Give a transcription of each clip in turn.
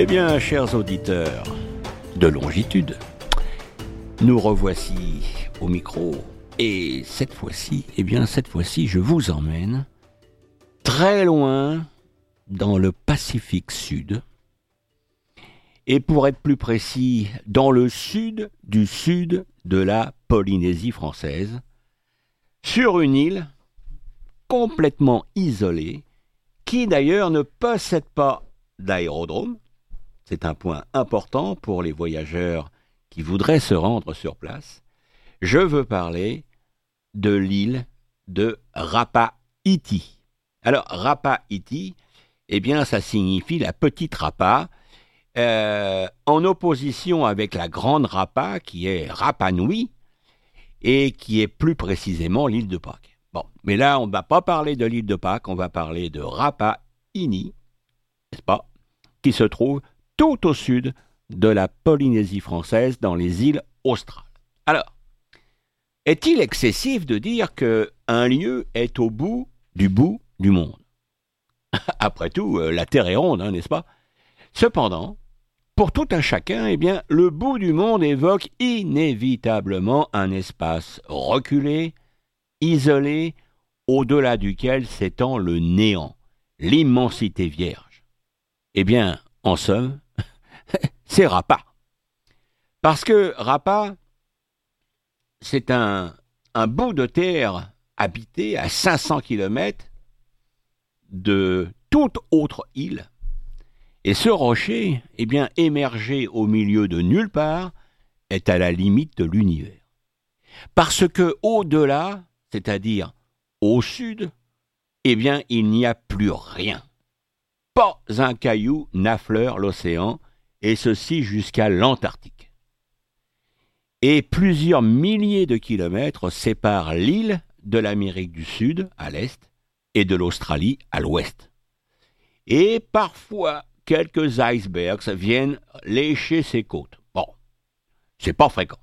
Eh bien, chers auditeurs de longitude, nous revoici au micro. Et cette fois-ci, eh bien, cette fois-ci, je vous emmène très loin dans le Pacifique Sud. Et pour être plus précis, dans le sud du sud de la Polynésie française, sur une île complètement isolée qui d'ailleurs ne possède pas d'aérodrome, c'est un point important pour les voyageurs qui voudraient se rendre sur place. Je veux parler de l'île de Rapa-Iti. Alors, Rapa-Iti, eh bien, ça signifie la petite Rapa, euh, en opposition avec la grande Rapa, qui est Rapa Nui, et qui est plus précisément l'île de Pâques. Bon, mais là, on ne va pas parler de l'île de Pâques, on va parler de Rapa-Ini, n'est-ce pas, qui se trouve tout au sud de la Polynésie française dans les îles australes. Alors, est-il excessif de dire que un lieu est au bout du bout du monde? Après tout, euh, la Terre est ronde, hein, n'est-ce pas? Cependant, pour tout un chacun, eh bien, le bout du monde évoque inévitablement un espace reculé, isolé, au-delà duquel s'étend le néant, l'immensité vierge. Eh bien, en somme, c'est Rapa. Parce que Rapa, c'est un, bout de terre habité à 500 km de toute autre île. Et ce rocher, eh bien, émergé au milieu de nulle part, est à la limite de l'univers. Parce que au-delà, c'est-à-dire au sud, eh bien, il n'y a plus rien. Pas un caillou n'affleure l'océan, et ceci jusqu'à l'Antarctique. Et plusieurs milliers de kilomètres séparent l'île de l'Amérique du Sud à l'est et de l'Australie à l'ouest. Et parfois, quelques icebergs viennent lécher ces côtes. Bon, c'est pas fréquent.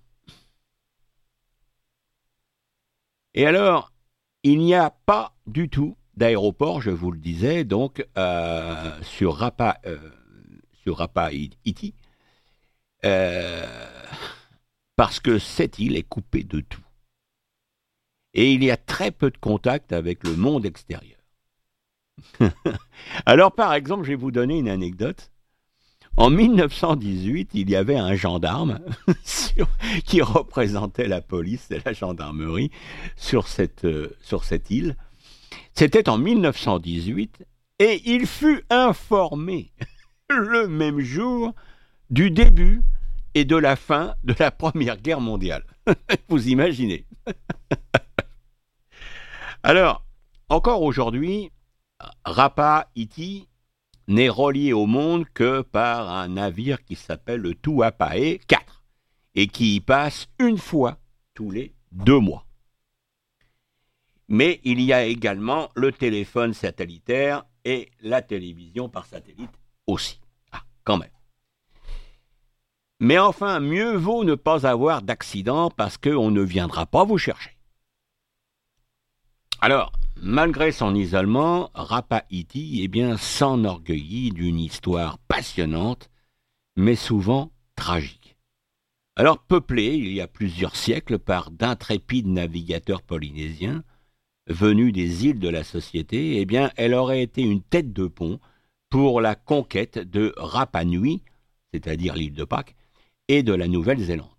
Et alors, il n'y a pas du tout d'aéroport, je vous le disais, donc euh, sur Rapa, euh, Rapa Iti, euh, parce que cette île est coupée de tout. Et il y a très peu de contact avec le monde extérieur. Alors, par exemple, je vais vous donner une anecdote. En 1918, il y avait un gendarme qui représentait la police et la gendarmerie sur cette, euh, sur cette île. C'était en 1918 et il fut informé le même jour du début et de la fin de la Première Guerre mondiale. Vous imaginez. Alors, encore aujourd'hui, Rapa Iti n'est relié au monde que par un navire qui s'appelle le Tuapae 4 et qui y passe une fois tous les deux mois. Mais il y a également le téléphone satellitaire et la télévision par satellite aussi. Ah, quand même. Mais enfin, mieux vaut ne pas avoir d'accident parce qu'on ne viendra pas vous chercher. Alors, malgré son isolement, Rapa-Iti eh s'enorgueillit d'une histoire passionnante, mais souvent tragique. Alors peuplée il y a plusieurs siècles par d'intrépides navigateurs polynésiens, venue des îles de la société, eh bien, elle aurait été une tête de pont pour la conquête de Rapa Nui, c'est-à-dire l'île de Pâques, et de la Nouvelle-Zélande.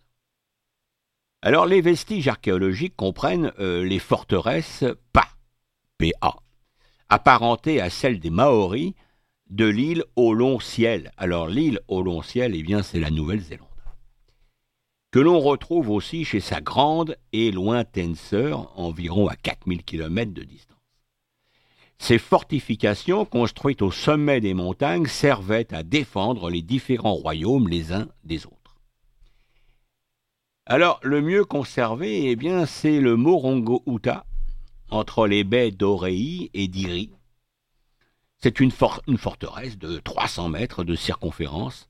Alors, les vestiges archéologiques comprennent euh, les forteresses Pa, PA, apparentées à celles des Maoris de l'île au long ciel. Alors, l'île au long ciel, eh bien, c'est la Nouvelle-Zélande que l'on retrouve aussi chez sa grande et lointaine sœur, environ à 4000 km de distance. Ces fortifications, construites au sommet des montagnes, servaient à défendre les différents royaumes les uns des autres. Alors, le mieux conservé, eh bien, c'est le Morongo Uta, entre les baies d'Orei et d'Iri. C'est une, une forteresse de 300 mètres de circonférence,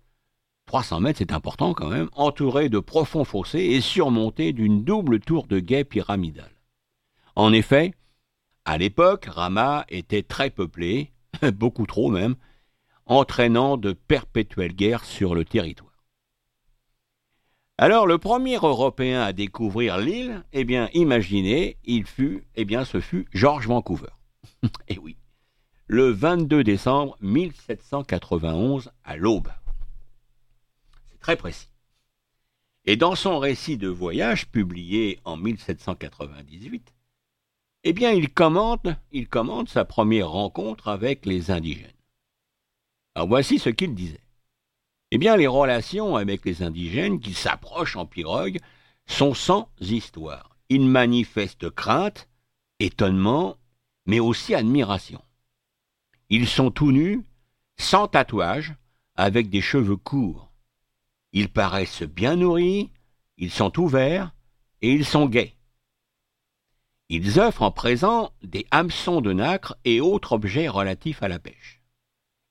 300 mètres, c'est important quand même, entouré de profonds fossés et surmonté d'une double tour de guet pyramidale. En effet, à l'époque, Rama était très peuplé, beaucoup trop même, entraînant de perpétuelles guerres sur le territoire. Alors le premier Européen à découvrir l'île, eh bien imaginez, il fut, eh bien ce fut George Vancouver. eh oui, le 22 décembre 1791 à l'aube. C'est très précis. Et dans son récit de voyage publié en 1798, eh bien il commente, sa première rencontre avec les indigènes. Alors voici ce qu'il disait. Eh bien, les relations avec les indigènes qui s'approchent en pirogue sont sans histoire. Ils manifestent crainte, étonnement, mais aussi admiration. Ils sont tout nus, sans tatouage, avec des cheveux courts. Ils paraissent bien nourris, ils sont ouverts et ils sont gais. Ils offrent en présent des hameçons de nacre et autres objets relatifs à la pêche.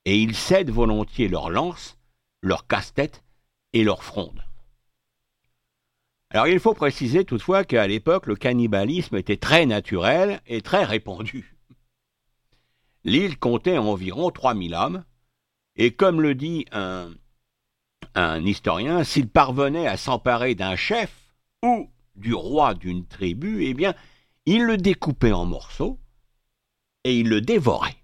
Et ils cèdent volontiers leurs lances leur casse-tête et leur fronde. Alors il faut préciser toutefois qu'à l'époque, le cannibalisme était très naturel et très répandu. L'île comptait environ 3000 hommes, et comme le dit un, historien, s'il parvenait à s'emparer d'un chef ou du roi d'une tribu, eh bien, il le découpait en morceaux et il le dévorait.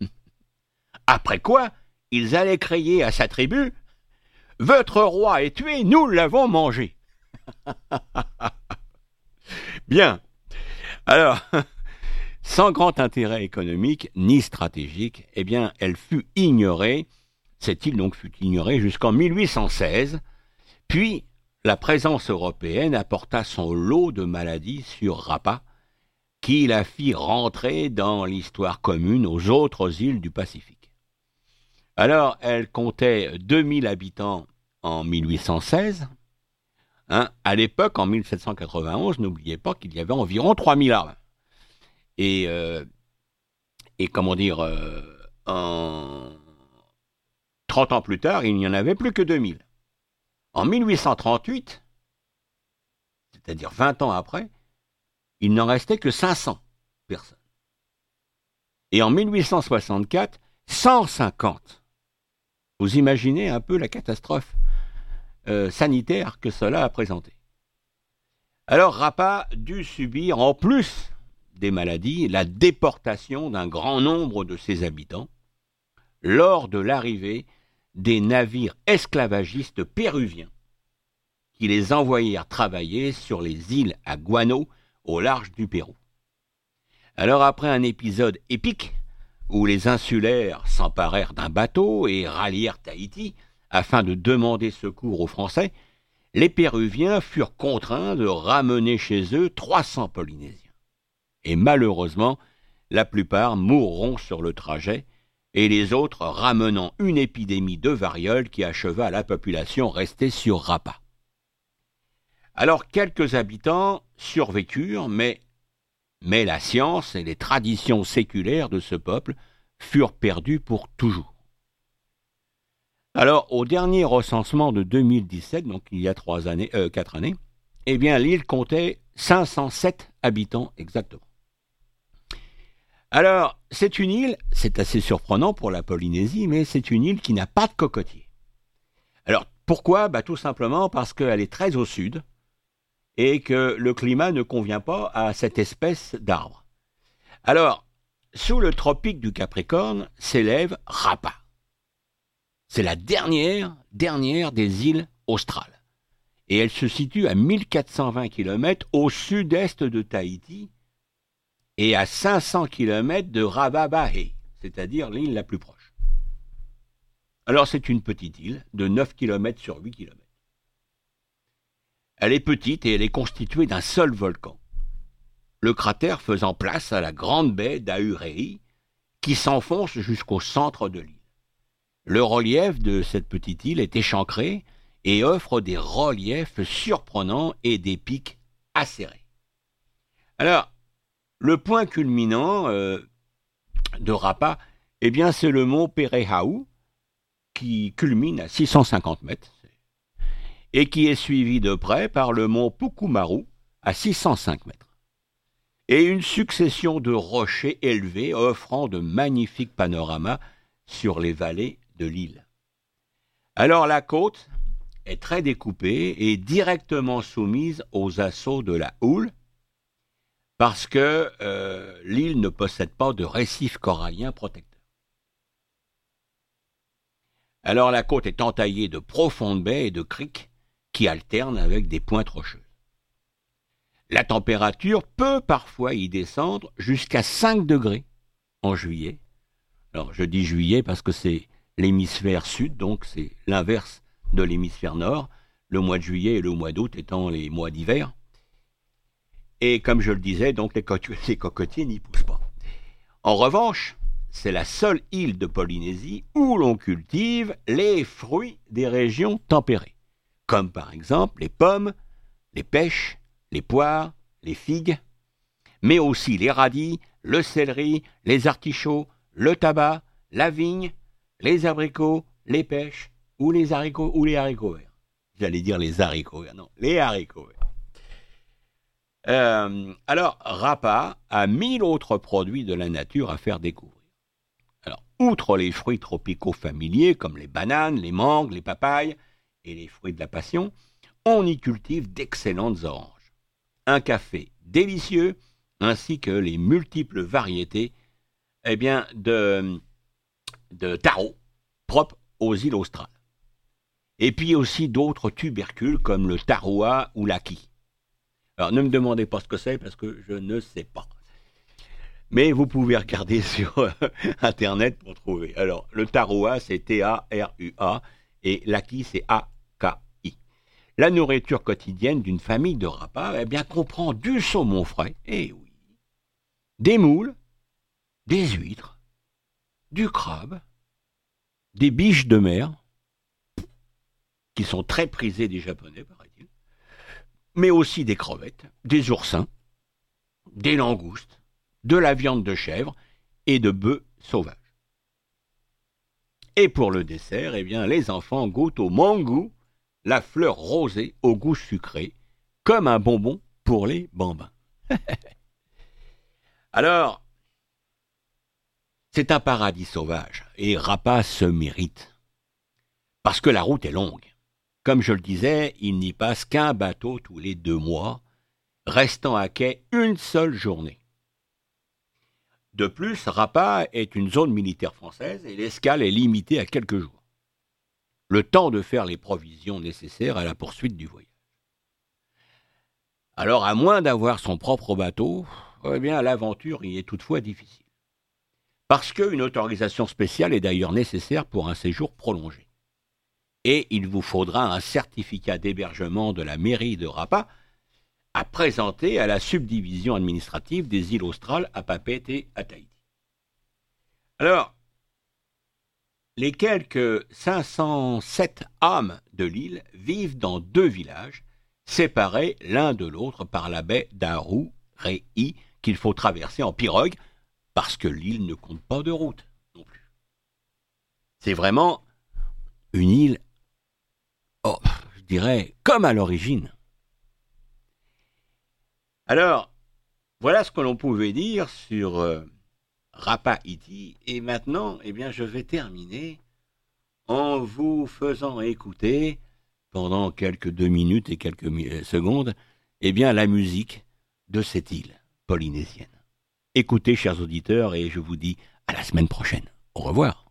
Après quoi, ils allaient crier à sa tribu votre roi est tué, nous l'avons mangé. Bien. Alors, sans grand intérêt économique ni stratégique, eh bien, elle fut ignorée, cette île donc fut ignorée jusqu'en 1816, puis la présence européenne apporta son lot de maladies sur Rapa, qui la fit rentrer dans l'histoire commune aux autres îles du Pacifique. Alors, elle comptait 2000 habitants en 1816. Hein. À l'époque, en 1791, n'oubliez pas qu'il y avait environ 3000 armes. Et, euh, et comment dire, euh, en 30 ans plus tard, il n'y en avait plus que 2000. En 1838, c'est-à-dire 20 ans après, il n'en restait que 500 personnes. Et en 1864, 150. Vous imaginez un peu la catastrophe euh, sanitaire que cela a présenté. Alors Rapa dut subir, en plus des maladies, la déportation d'un grand nombre de ses habitants lors de l'arrivée des navires esclavagistes péruviens qui les envoyèrent travailler sur les îles à Guano au large du Pérou. Alors après un épisode épique où les insulaires s'emparèrent d'un bateau et rallièrent Tahiti afin de demander secours aux Français, les Péruviens furent contraints de ramener chez eux 300 Polynésiens. Et malheureusement, la plupart mourront sur le trajet, et les autres ramenant une épidémie de variole qui acheva la population restée sur Rapa. Alors quelques habitants survécurent, mais la science et les traditions séculaires de ce peuple furent perdues pour toujours. Alors, au dernier recensement de 2017, donc il y a trois années, euh, quatre années, eh bien, l'île comptait 507 habitants exactement. Alors, c'est une île, c'est assez surprenant pour la Polynésie, mais c'est une île qui n'a pas de cocotier. Alors, pourquoi? Bah, Tout simplement parce qu'elle est très au sud, et que le climat ne convient pas à cette espèce d'arbre. Alors, sous le tropique du Capricorne s'élève Rapa. C'est la dernière, dernière des îles australes. Et elle se situe à 1420 km au sud-est de Tahiti et à 500 km de Ravabahe, c'est-à-dire l'île la plus proche. Alors c'est une petite île de 9 km sur 8 km. Elle est petite et elle est constituée d'un seul volcan. Le cratère faisant place à la grande baie d'Ahurei qui s'enfonce jusqu'au centre de l'île. Le relief de cette petite île est échancré et offre des reliefs surprenants et des pics acérés. Alors, le point culminant euh, de Rapa, eh bien, c'est le mont Perehaou, qui culmine à 650 mètres et qui est suivi de près par le mont Pukumaru à 605 mètres, et une succession de rochers élevés offrant de magnifiques panoramas sur les vallées de l'île. Alors la côte est très découpée et directement soumise aux assauts de la houle, parce que euh, l'île ne possède pas de récif corallien protecteur. Alors la côte est entaillée de profondes baies et de criques qui alternent avec des pointes rocheuses. La température peut parfois y descendre jusqu'à 5 degrés en juillet. Alors je dis juillet parce que c'est l'hémisphère sud, donc c'est l'inverse de l'hémisphère nord, le mois de juillet et le mois d'août étant les mois d'hiver. Et comme je le disais, donc les, cocotiers n'y poussent pas. En revanche, c'est la seule île de Polynésie où l'on cultive les fruits des régions tempérées, comme par exemple les pommes, les pêches, les poires, les figues, mais aussi les radis, le céleri, les artichauts, le tabac, la vigne, les abricots, les pêches ou les haricots ou les haricots verts. J'allais dire les haricots verts, non, les haricots verts. Euh, alors, Rapa a mille autres produits de la nature à faire découvrir. Outre les fruits tropicaux familiers comme les bananes, les mangues, les papayes et les fruits de la passion, on y cultive d'excellentes oranges, un café délicieux, ainsi que les multiples variétés eh bien, de, de taro propres aux îles australes. Et puis aussi d'autres tubercules comme le taroua ou l'aki. Alors ne me demandez pas ce que c'est parce que je ne sais pas. Mais vous pouvez regarder sur euh, Internet pour trouver. Alors le taroua c'est T-A-R-U-A et l'aki c'est A-K-I. La nourriture quotidienne d'une famille de rapas eh bien, comprend du saumon frais, eh oui, des moules, des huîtres, du crabe, des biches de mer, qui sont très prisées des Japonais, paraît-il, mais aussi des crevettes, des oursins, des langoustes, de la viande de chèvre et de bœufs sauvages. Et pour le dessert, eh bien, les enfants goûtent au mangou, la fleur rosée au goût sucré, comme un bonbon pour les bambins. Alors, c'est un paradis sauvage, et Rapas se mérite. Parce que la route est longue. Comme je le disais, il n'y passe qu'un bateau tous les deux mois, restant à quai une seule journée. De plus, Rapa est une zone militaire française et l'escale est limitée à quelques jours. Le temps de faire les provisions nécessaires à la poursuite du voyage. Alors, à moins d'avoir son propre bateau, eh bien, l'aventure y est toutefois difficile. Parce qu'une autorisation spéciale est d'ailleurs nécessaire pour un séjour prolongé et il vous faudra un certificat d'hébergement de la mairie de Rapa à présenter à la subdivision administrative des îles australes à Papette et à Tahiti. Alors, les quelques 507 âmes de l'île vivent dans deux villages, séparés l'un de l'autre par la baie d'Aru Rei, qu'il faut traverser en pirogue, parce que l'île ne compte pas de route non plus. C'est vraiment une île oh, je dirais, comme à l'origine. Alors, voilà ce que l'on pouvait dire sur euh, Rapa Iti. Et maintenant, eh bien, je vais terminer en vous faisant écouter pendant quelques deux minutes et quelques euh, secondes, eh bien, la musique de cette île polynésienne. Écoutez, chers auditeurs, et je vous dis à la semaine prochaine. Au revoir.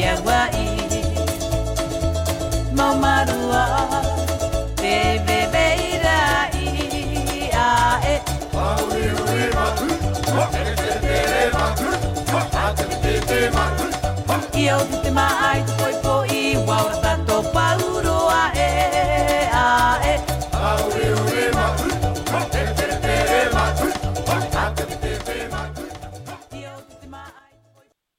ya wa Te bebe i a e matu te matu te te matu Ia te ma ai te